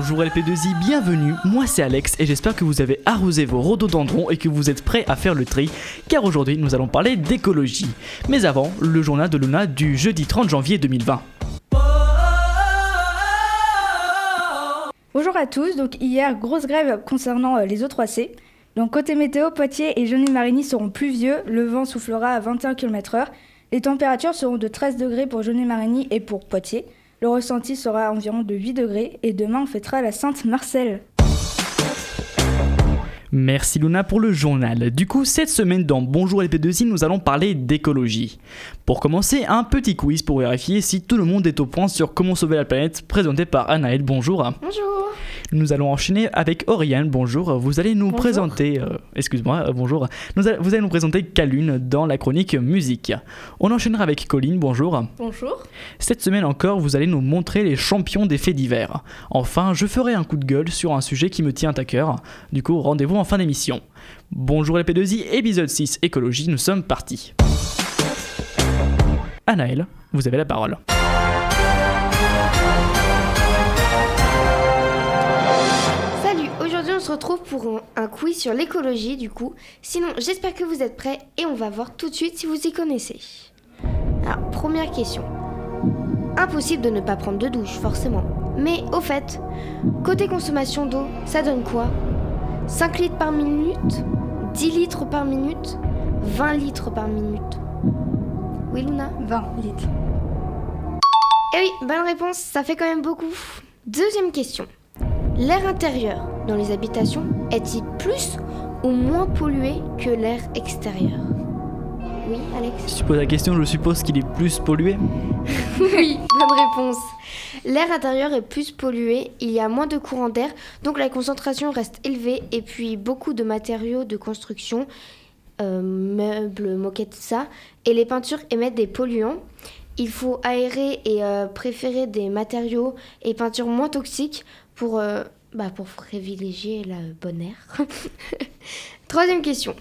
Bonjour LP2I, bienvenue, moi c'est Alex et j'espère que vous avez arrosé vos rhododendrons et que vous êtes prêts à faire le tri car aujourd'hui nous allons parler d'écologie. Mais avant, le journal de Luna du jeudi 30 janvier 2020. Bonjour à tous, donc hier grosse grève concernant euh, les O3C. Donc côté météo, Poitiers et Genet-Marigny seront pluvieux, le vent soufflera à 21 km/h. Les températures seront de 13 degrés pour Genet-Marigny et pour Poitiers. Le ressenti sera environ de 8 degrés et demain on fêtera la Sainte Marcelle. Merci Luna pour le journal. Du coup, cette semaine dans Bonjour LP2I, nous allons parler d'écologie. Pour commencer, un petit quiz pour vérifier si tout le monde est au point sur comment sauver la planète, présenté par Anaël. Bonjour. Bonjour. Nous allons enchaîner avec Oriane. Bonjour. Vous allez nous Bonjour. présenter, euh, excuse-moi, euh, bonjour. Nous a- vous allez nous présenter Calune dans la chronique musique. On enchaînera avec Colline. Bonjour. Bonjour. Cette semaine encore, vous allez nous montrer les champions des faits divers. Enfin, je ferai un coup de gueule sur un sujet qui me tient à cœur. Du coup, rendez-vous en fin d'émission. Bonjour les P2I, épisode 6, écologie, nous sommes partis. Anaël, vous avez la parole. Se retrouve pour un, un quiz sur l'écologie du coup. Sinon, j'espère que vous êtes prêts et on va voir tout de suite si vous y connaissez. Alors, première question. Impossible de ne pas prendre de douche, forcément. Mais au fait, côté consommation d'eau, ça donne quoi? 5 litres par minute? 10 litres par minute? 20 litres par minute? Oui, Luna? 20 litres. Eh oui, bonne réponse, ça fait quand même beaucoup. Deuxième question. L'air intérieur dans les habitations est-il plus ou moins pollué que l'air extérieur? Oui, Alex? Si tu poses la question, je suppose qu'il est plus pollué. Oui, bonne réponse. L'air intérieur est plus pollué, il y a moins de courant d'air, donc la concentration reste élevée et puis beaucoup de matériaux de construction, euh, meubles, moquettes, ça, et les peintures émettent des polluants. Il faut aérer et euh, préférer des matériaux et peintures moins toxiques pour, euh, bah, pour privilégier la bonne air. Troisième question.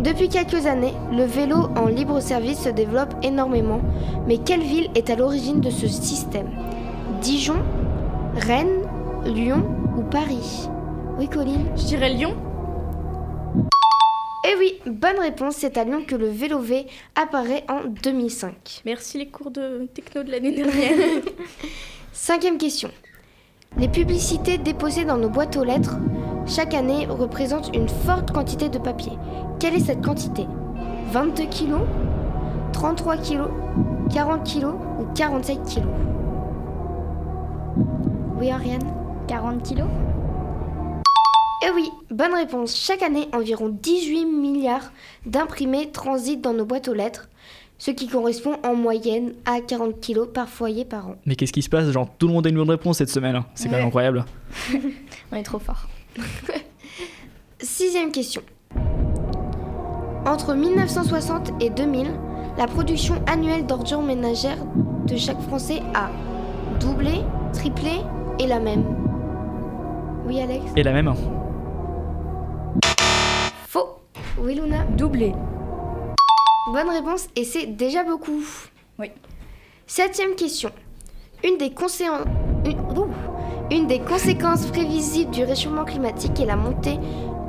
Depuis quelques années, le vélo en libre service se développe énormément, mais quelle ville est à l'origine de ce système? Dijon, Rennes, Lyon ou Paris? Oui, Colline Je dirais Lyon. Eh oui, bonne réponse, c'est à Lyon que le vélo V apparaît en 2005. Merci les cours de techno de l'année dernière. Cinquième question. Les publicités déposées dans nos boîtes aux lettres chaque année représentent une forte quantité de papier. Quelle est cette quantité? 22 kilos 33 kilos 40 kilos ou 47 kilos? Oui, Ariane? 40 kilos? Eh oui, bonne réponse. Chaque année, environ 18 milliards d'imprimés transitent dans nos boîtes aux lettres, ce qui correspond en moyenne à 40 kilos par foyer par an. Mais qu'est-ce qui se passe? Genre, tout le monde a une bonne réponse cette semaine. hein. C'est quand même incroyable. On est trop fort. Sixième question. Entre 1960 et 2000, la production annuelle d'ordures ménagères de chaque Français a doublé, triplé et la même. Oui, Alex? Et la même Faux. Oui, Luna? Doublé. Bonne réponse et c'est déjà beaucoup. Oui. Septième question. Une des, conséen- une- ouh. Une des conséquences prévisibles du réchauffement climatique est la montée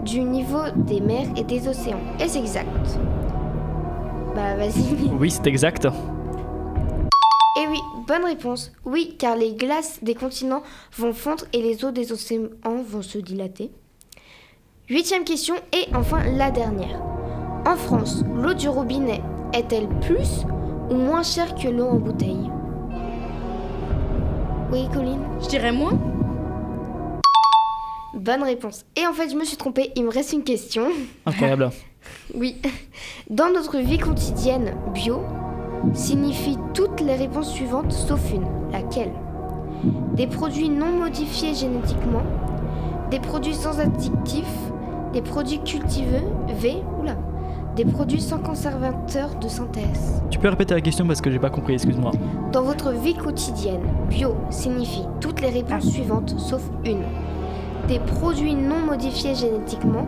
du niveau des mers et des océans. Est-ce exact? Bah vas-y. Oui, c'est exact. Eh oui, bonne réponse. Oui, car les glaces des continents vont fondre et les eaux des océans vont se dilater. Huitième question et enfin la dernière. En France, l'eau du robinet est-elle plus ou moins chère que l'eau en bouteille? Oui, Colline? Je dirais moins. Bonne réponse. Et en fait, je me suis trompée, il me reste une question. Incroyable. Oui. Dans notre vie quotidienne, bio signifie toutes les réponses suivantes sauf une. Laquelle? Des produits non modifiés génétiquement, des produits sans additifs, des produits cultivés, V, oula, des produits sans conservateur de synthèse. tu peux répéter la question parce que j'ai pas compris, excuse-moi. Dans votre vie quotidienne, bio signifie toutes les réponses suivantes sauf une. Des produits non modifiés génétiquement,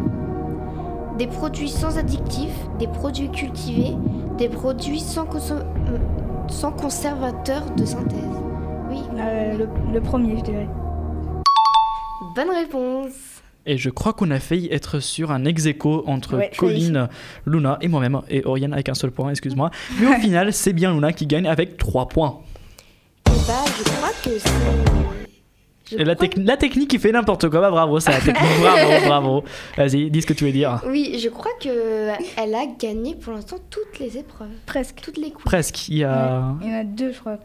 des produits sans additifs, des produits cultivés, des produits sans, consom- sans conservateur de synthèse. Oui, Euh, le, le premier, je dirais. Bonne réponse. Et je crois qu'on a failli être sur un ex aequo entre Ouais, Colline, Luna et moi-même, et Oriane avec un seul point, excuse-moi. Mais au final, c'est bien Luna qui gagne avec 3 points. Et bah, je crois que c'est. la, la technique qui fait n'importe quoi, bah bravo, c'est la technique, bravo, bravo. Vas-y, dis ce que tu veux dire. Oui, je crois que elle a gagné pour l'instant toutes les épreuves, Presque. toutes les coups. Presque, il y a... Il y en a deux, je crois.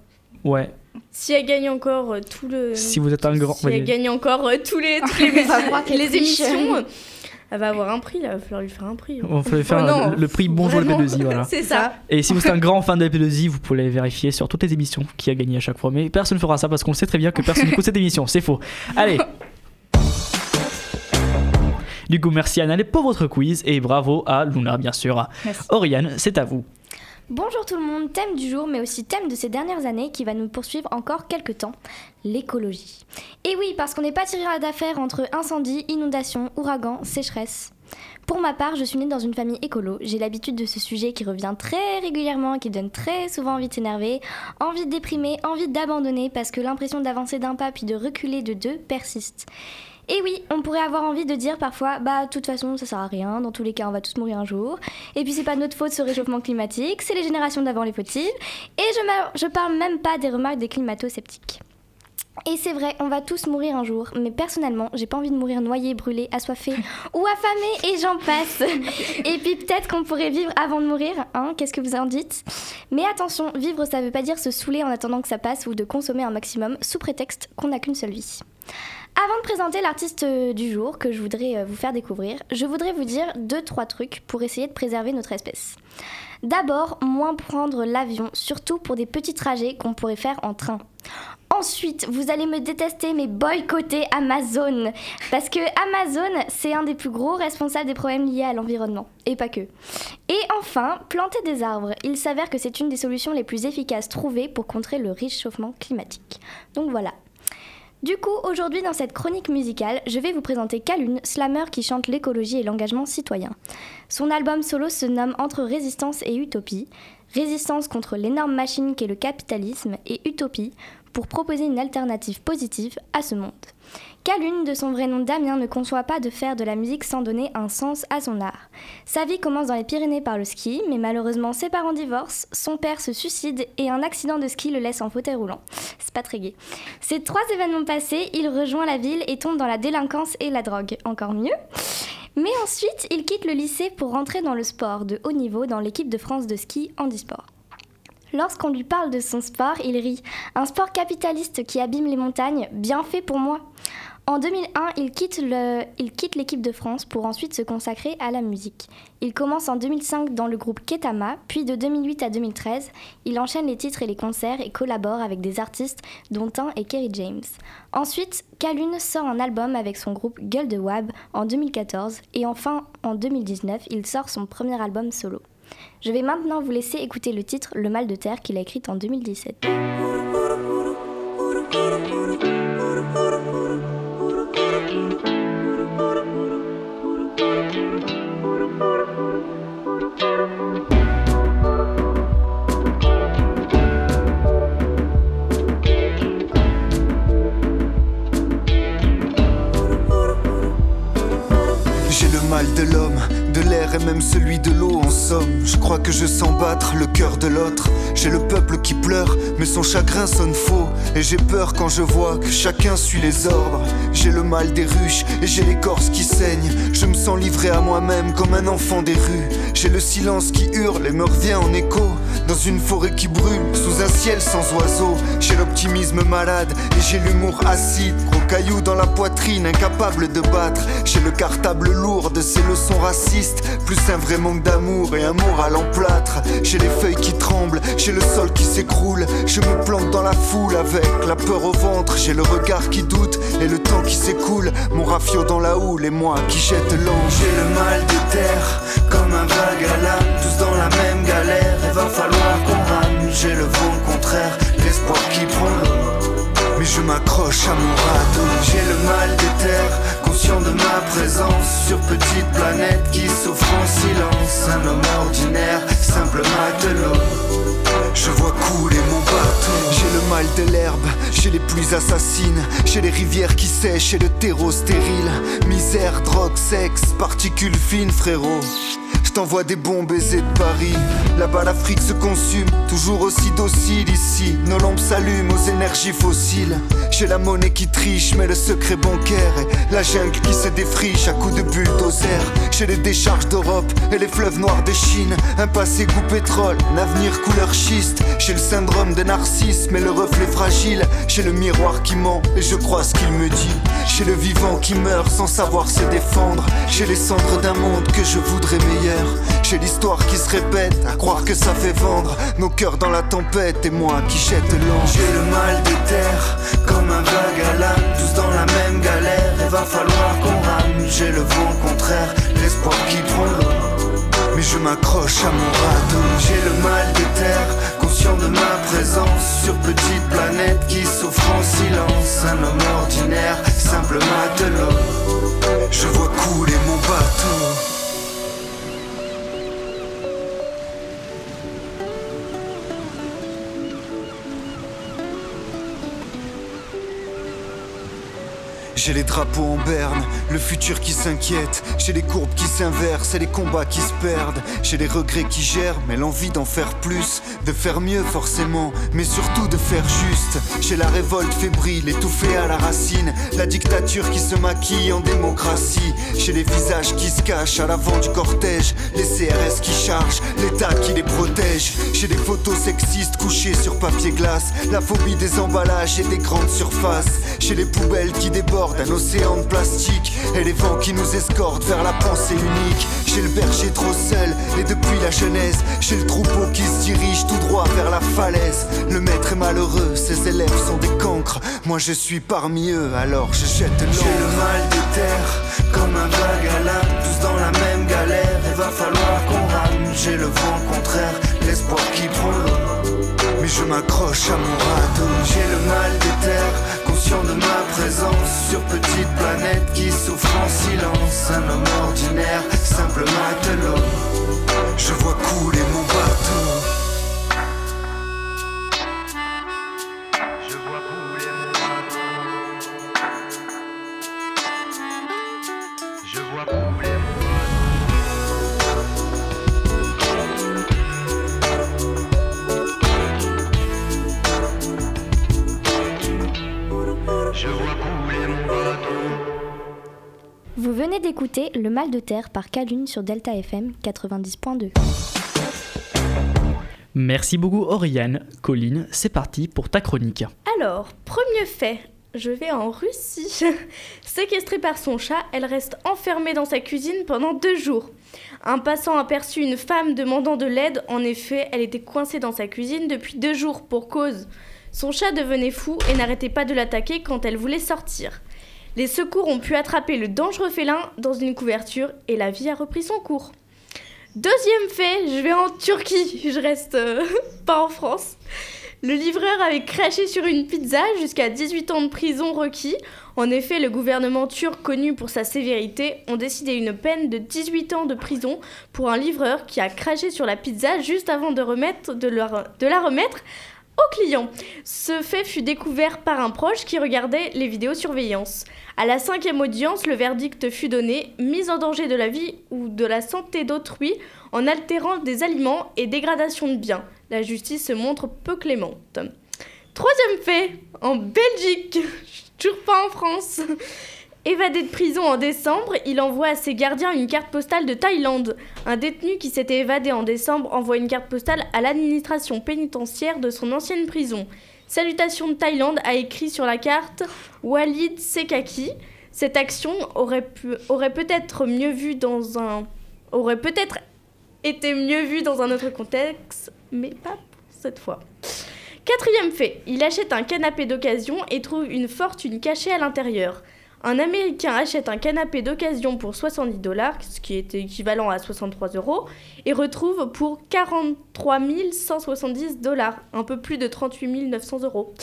Ouais, Si elle gagne encore euh, tout le. si vous êtes un grand... Si elle gagne encore euh, tous les, les, va émissions, elle va avoir un prix là. Il va falloir lui faire un prix. On fait faire Oh non, le, le prix Bonjour le vraiment, P2I, voilà. C'est ça. Et si vous êtes un grand fan de la P2I, vous pouvez vérifier sur toutes les émissions qui a gagné à chaque fois. Mais personne ne fera ça parce qu'on sait très bien que personne n'écoute cette émission. C'est faux. Allez. Du coup, merci Annelle pour votre quiz et bravo à Luna, bien sûr. Merci. Oriane, c'est à vous. Bonjour tout le monde, thème du jour mais aussi thème de ces dernières années qui va nous poursuivre encore quelques temps, l'écologie. Et oui, parce qu'on n'est pas tiré d'affaire entre incendie, inondation, ouragan, sécheresse. Pour ma part, je suis née dans une famille écolo. J'ai l'habitude de ce sujet qui revient très régulièrement, qui donne très souvent envie de envie de déprimer, envie d'abandonner parce que l'impression d'avancer d'un pas puis de reculer de deux persiste. Et oui, on pourrait avoir envie de dire parfois, bah, de toute façon, ça sert à rien, dans tous les cas, on va tous mourir un jour. Et puis, c'est pas notre faute ce réchauffement climatique, c'est les générations d'avant les fautives. Et je, je parle même pas des remarques des climato-sceptiques. Et c'est vrai, on va tous mourir un jour, mais personnellement, j'ai pas envie de mourir noyé, brûlé, assoiffé ou affamé, et j'en passe. et puis peut-être qu'on pourrait vivre avant de mourir, hein, qu'est-ce que vous en dites? Mais attention, vivre ça veut pas dire se saouler en attendant que ça passe ou de consommer un maximum sous prétexte qu'on n'a qu'une seule vie. Avant de présenter l'artiste euh, du jour que je voudrais euh, vous faire découvrir, je voudrais vous dire deux trois trucs pour essayer de préserver notre espèce. D'abord, moins prendre l'avion, surtout pour des petits trajets qu'on pourrait faire en train. Ensuite, vous allez me détester mais boycotter Amazon parce que Amazon, c'est un des plus gros responsables des problèmes liés à l'environnement et pas que. Et enfin, planter des arbres. Il s'avère que c'est une des solutions les plus efficaces trouvées pour contrer le réchauffement climatique. Donc voilà, du coup, aujourd'hui dans cette chronique musicale, je vais vous présenter Calune, slammer qui chante l'écologie et l'engagement citoyen. Son album solo se nomme Entre résistance et utopie, résistance contre l'énorme machine qu'est le capitalisme et utopie pour proposer une alternative positive à ce monde. Calune, de son vrai nom Damien, ne conçoit pas de faire de la musique sans donner un sens à son art. Sa vie commence dans les Pyrénées par le ski, mais malheureusement ses parents divorcent, son père se suicide et un accident de ski le laisse en fauteuil roulant. C'est pas très gai. Ces trois événements passés, il rejoint la ville et tombe dans la délinquance et la drogue. Encore mieux. Mais ensuite, il quitte le lycée pour rentrer dans le sport de haut niveau dans l'équipe de France de ski handisport. Lorsqu'on lui parle de son sport, il rit. Un sport capitaliste qui abîme les montagnes, bien fait pour moi. En 2001, il quitte l'équipe de France pour ensuite se consacrer à la musique. Il commence en 2005 dans le groupe Ketama, puis de 2008 à 2013, il enchaîne les titres et les concerts et collabore avec des artistes dont un est Kerry James. Ensuite, Calune sort un album avec son groupe Gueule de Wab en 2014 et enfin en 2019, il sort son premier album solo. Je vais maintenant vous laisser écouter le titre Le mal de terre qu'il a écrit en 2017. J'ai le mal de l'homme, de l'air et même celui de l'eau en somme. Je crois que je sens battre le cœur de l'autre. J'ai le peuple qui pleure, mais son chagrin sonne faux. Et j'ai peur quand je vois que chacun suit les ordres. J'ai le mal des ruches et j'ai l'écorce qui saigne. Je me sens livré à moi-même comme un enfant des rues. J'ai le silence qui hurle et me revient en écho. Dans une forêt qui brûle, sous un ciel sans oiseaux. J'ai l'optimisme malade et j'ai l'humour acide. Caillou dans la poitrine, incapable de battre. J'ai le cartable lourd de ces leçons racistes. Plus un vrai manque d'amour et un moral en plâtre. J'ai les feuilles qui tremblent, j'ai le sol qui s'écroule. Je me plante dans la foule avec la peur au ventre. J'ai le regard qui doute et le temps qui s'écoule. Mon rafio dans la houle et moi qui jette l'ange. J'ai le mal de terre, comme un vague à l'âme. Tous dans la même galère, il va falloir J'ai le mal des terres, conscient de ma présence sur petite planète qui souffre en silence. Un homme ordinaire, simple matelot. Je vois couler mon bateau. J'ai le mal de l'herbe, chez les pluies assassines, chez les rivières qui sèchent, chez le terreau stérile. Misère, drogue, sexe, particules fines, frérot. T'envoie des bons baisers de Paris. Là-bas, l'Afrique se consume, toujours aussi docile ici. Nos lampes s'allument aux énergies fossiles. J'ai la monnaie qui triche, mais le secret bancaire la jungle qui se défriche à coups de bulldozer. J'ai les décharges d'Europe et les fleuves noirs de Chine. Un passé goût pétrole, un avenir couleur schiste. J'ai le syndrome de narcissisme et le reflet fragile. J'ai le miroir qui ment et je crois ce qu'il me dit. J'ai le vivant qui meurt sans savoir se défendre. J'ai les cendres d'un monde que je voudrais meilleur. J'ai l'histoire qui se répète, à croire que ça fait vendre. Nos cœurs dans la tempête et moi qui jette l'ange. J'ai le mal des terres, comme un vague à l'âme, tous dans la même galère. Il va falloir qu'on rame. J'ai le vent contraire, l'espoir qui prend. Mais je m'accroche à mon radeau. J'ai le mal en berne, le futur qui s'inquiète. J'ai les courbes qui s'inversent et les combats qui se perdent. J'ai les regrets qui germent mais l'envie d'en faire plus. De faire mieux forcément, mais surtout de faire juste. J'ai la révolte fébrile, étouffée à la racine. La dictature qui se maquille en démocratie. J'ai les visages qui se cachent à l'avant du cortège. Les CRS qui chargent, l'État qui les protège. J'ai des photos sexistes couchées sur papier glace. La phobie des emballages et des grandes surfaces. J'ai les poubelles qui débordent d'un océan de plastique et les vents qui nous escortent vers la pensée unique. J'ai le berger trop seul et depuis la genèse, j'ai le troupeau qui se dirige tout droit vers la falaise. Le maître est malheureux, ses élèves sont des cancres. Moi je suis parmi eux, alors je jette l'eau. J'ai le mal des terres, comme un vague à l'âme, tous dans la même galère. Il va falloir qu'on rame. J'ai le vent contraire, l'espoir qui prend l'eau. Mais je m'accroche à mon radeau. J'ai le mal des terres, conscient de ma petite planète qui souffre en silence. Un homme ordinaire, simple matelot. Je vois couler mon bateau. Je vois couler mon bateau. Vous venez d'écouter Le Mal de Terre par Calune sur Delta FM 90.2. Merci beaucoup Oriane. Colline, c'est parti pour ta chronique. Alors, premier fait, je vais en Russie. Séquestrée par son chat, elle reste enfermée dans sa cuisine pendant deux jours. Un passant aperçut une femme demandant de l'aide. En effet, elle était coincée dans sa cuisine depuis deux jours pour cause. Son chat devenait fou et n'arrêtait pas de l'attaquer quand elle voulait sortir. Les secours ont pu attraper le dangereux félin dans une couverture et la vie a repris son cours. Deuxième fait, je vais en Turquie, je reste euh, pas en France. Le livreur avait craché sur une pizza jusqu'à 18 ans de prison requis. En effet, le gouvernement turc, connu pour sa sévérité, ont décidé une peine de 18 ans de prison pour un livreur qui a craché sur la pizza juste avant de la remettre au client. Ce fait fut découvert par un proche qui regardait les vidéosurveillance. À la cinquième audience, le verdict fut donné mise en danger de la vie ou de la santé d'autrui en altérant des aliments et dégradation de biens. La justice se montre peu clémente. Troisième fait, en Belgique, toujours pas en France. Évadé de prison en décembre, il envoie à ses gardiens une carte postale de Thaïlande. Un détenu qui s'était évadé en décembre envoie une carte postale à l'administration pénitentiaire de son ancienne prison. Salutations de Thaïlande a écrit sur la carte Walid Sekaki. Cette action aurait, peut-être mieux vu dans un été mieux vue dans un autre contexte, mais pas cette fois. Quatrième fait, il achète un canapé d'occasion et trouve une fortune cachée à l'intérieur. Un Américain achète un canapé d'occasion pour 70 dollars, ce qui est équivalent à 63 euros, et retrouve pour 43 170 dollars, un peu plus de 38 900 euros.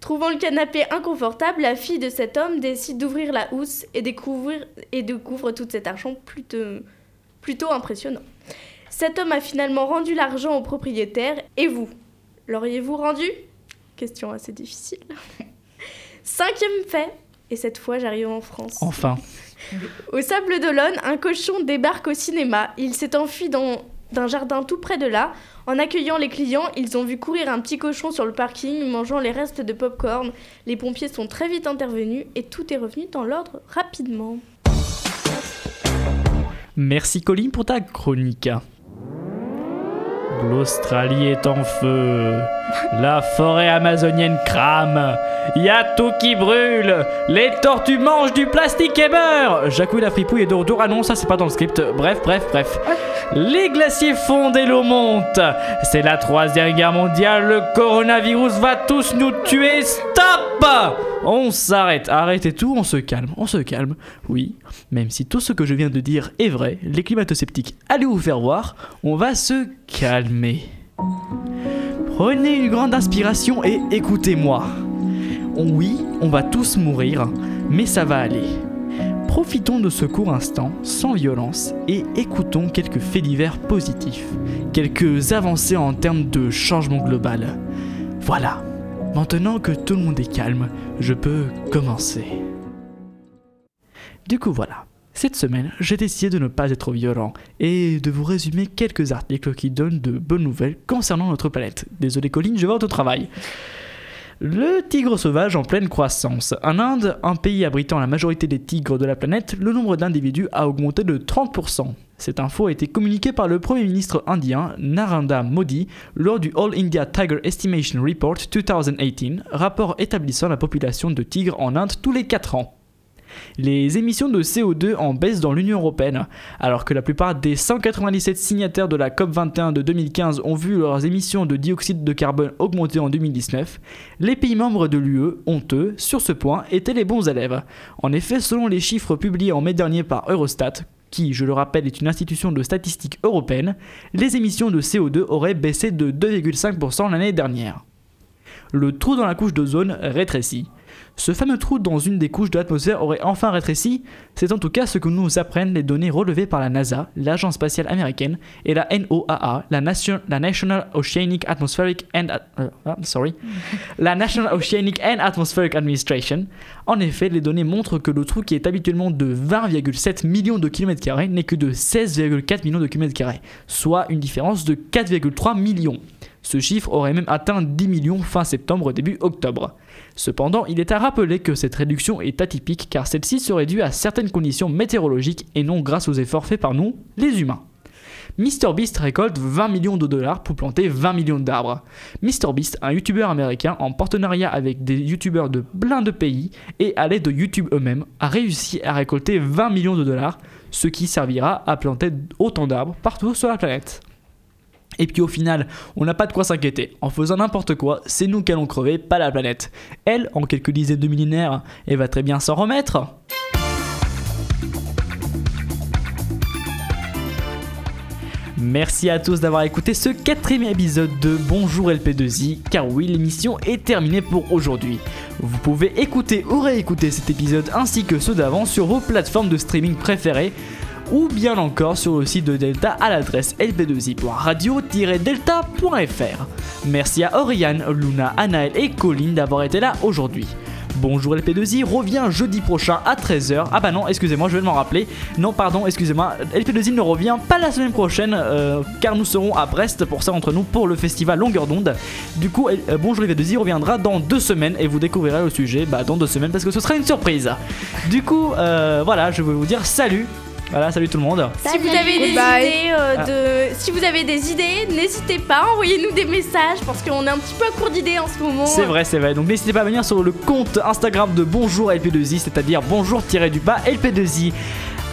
Trouvant le canapé inconfortable, la fille de cet homme décide d'ouvrir la housse et, découvre tout cet argent plutôt impressionnant. Cet homme a finalement rendu l'argent au propriétaire, et vous? L'auriez-vous rendu? Question assez difficile. Cinquième fait, et cette fois j'arrive en France. Enfin. Au Sable d'Olonne, un cochon débarque au cinéma. Il s'est enfui dans d'un jardin tout près de là. En accueillant les clients, ils ont vu courir un petit cochon sur le parking, mangeant les restes de pop-corn. Les pompiers sont très vite intervenus et tout est revenu dans l'ordre rapidement. Merci Colin pour ta chronique. L'Australie est en feu. La forêt amazonienne crame. Y a tout qui brûle. Les tortues mangent du plastique et meurent. Jacouille la fripouille est de retour. Ah non, ça c'est pas dans le script. Bref, bref, bref. Les glaciers fondent et l'eau monte. C'est la troisième guerre mondiale. Le coronavirus va tous nous tuer. Stop On s'arrête. Arrêtez tout. On se calme. On se calme. Oui, même si tout ce que je viens de dire est vrai, les climato-sceptiques, allez vous faire voir. On va se calmer. Prenez une grande inspiration et écoutez-moi. Oui, on va tous mourir, mais ça va aller. Profitons de ce court instant, sans violence, et écoutons quelques faits divers positifs, quelques avancées en termes de changement global. Voilà, maintenant que tout le monde est calme, je peux commencer. Du coup voilà, cette semaine, j'ai décidé de ne pas être violent et de vous résumer quelques articles qui donnent de bonnes nouvelles concernant notre planète. Désolé Colline, je vais au travail. Le tigre sauvage en pleine croissance. En Inde, un pays abritant la majorité des tigres de la planète, le nombre d'individus a augmenté de 30%. Cette info a été communiquée par le Premier ministre indien Narendra Modi lors du All India Tiger Estimation Report 2018, rapport établissant la population de tigres en Inde tous les 4 ans les émissions de CO2 en baisse dans l'Union européenne. Alors que la plupart des 197 signataires de la COP21 de 2015 ont vu leurs émissions de dioxyde de carbone augmenter en 2019, les pays membres de l'UE ont, eux, sur ce point, été les bons élèves. En effet, selon les chiffres publiés en mai dernier par Eurostat, qui, je le rappelle, est une institution de statistique européenne, les émissions de CO2 auraient baissé de 2,5% l'année dernière. Le trou dans la couche d'ozone rétrécit. Ce fameux trou dans une des couches de l'atmosphère aurait enfin rétréci C'est en tout cas ce que nous apprennent les données relevées par la NASA, l'agence spatiale américaine, et la NOAA, la, National Oceanic Atmospheric and euh, ah, sorry, la National Oceanic and Atmospheric Administration. En effet, les données montrent que le trou qui est habituellement de 20,7 millions de kilomètres carrés n'est que de 16,4 millions de kilomètres carrés, soit une différence de 4,3 millions. Ce chiffre aurait même atteint 10 millions fin septembre début octobre. Cependant, il est à rappeler que cette réduction est atypique car celle-ci serait due à certaines conditions météorologiques et non grâce aux efforts faits par nous, les humains. MrBeast récolte 20 millions de dollars pour planter 20 millions d'arbres. MrBeast, un youtubeur américain en partenariat avec des youtubeurs de plein de pays et à l'aide de YouTube eux-mêmes, a réussi à récolter 20 millions de dollars, ce qui servira à planter autant d'arbres partout sur la planète. Et puis au final, on n'a pas de quoi s'inquiéter. En faisant n'importe quoi, c'est nous qui allons crever, pas la planète. Elle, en quelques dizaines de millénaires, elle va très bien s'en remettre. Merci à tous d'avoir écouté ce quatrième épisode de Bonjour LP2I, car oui, l'émission est terminée pour aujourd'hui. Vous pouvez écouter ou réécouter cet épisode ainsi que ceux d'avant sur vos plateformes de streaming préférées ou bien encore sur le site de Delta à l'adresse lp2i.radio-delta.fr. Merci à Oriane, Luna, Anaël et Colline d'avoir été là aujourd'hui. Bonjour LP2I revient jeudi prochain à 13h. Ah bah non, excusez-moi, je vais m'en rappeler. Non, pardon, excusez-moi. LP2I ne revient pas la semaine prochaine euh, car nous serons à Brest pour ça entre nous pour le festival Longueur d'onde. Du coup, euh, Bonjour LP2I reviendra dans deux semaines et vous découvrirez le sujet bah, dans deux semaines parce que ce sera une surprise. Du coup, euh, voilà, je vais vous dire salut voilà, salut tout le monde. Si vous avez des idées, euh, de... si vous avez des idées, n'hésitez pas, envoyez-nous des messages parce qu'on est un petit peu à court d'idées en ce moment. C'est vrai, c'est vrai. Donc n'hésitez pas à venir sur le compte Instagram de Bonjour LP2I, c'est-à-dire bonjour-du-bas LP2I.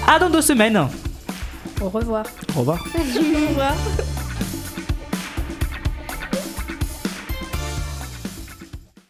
À dans deux semaines. Au revoir. Au revoir. Au revoir.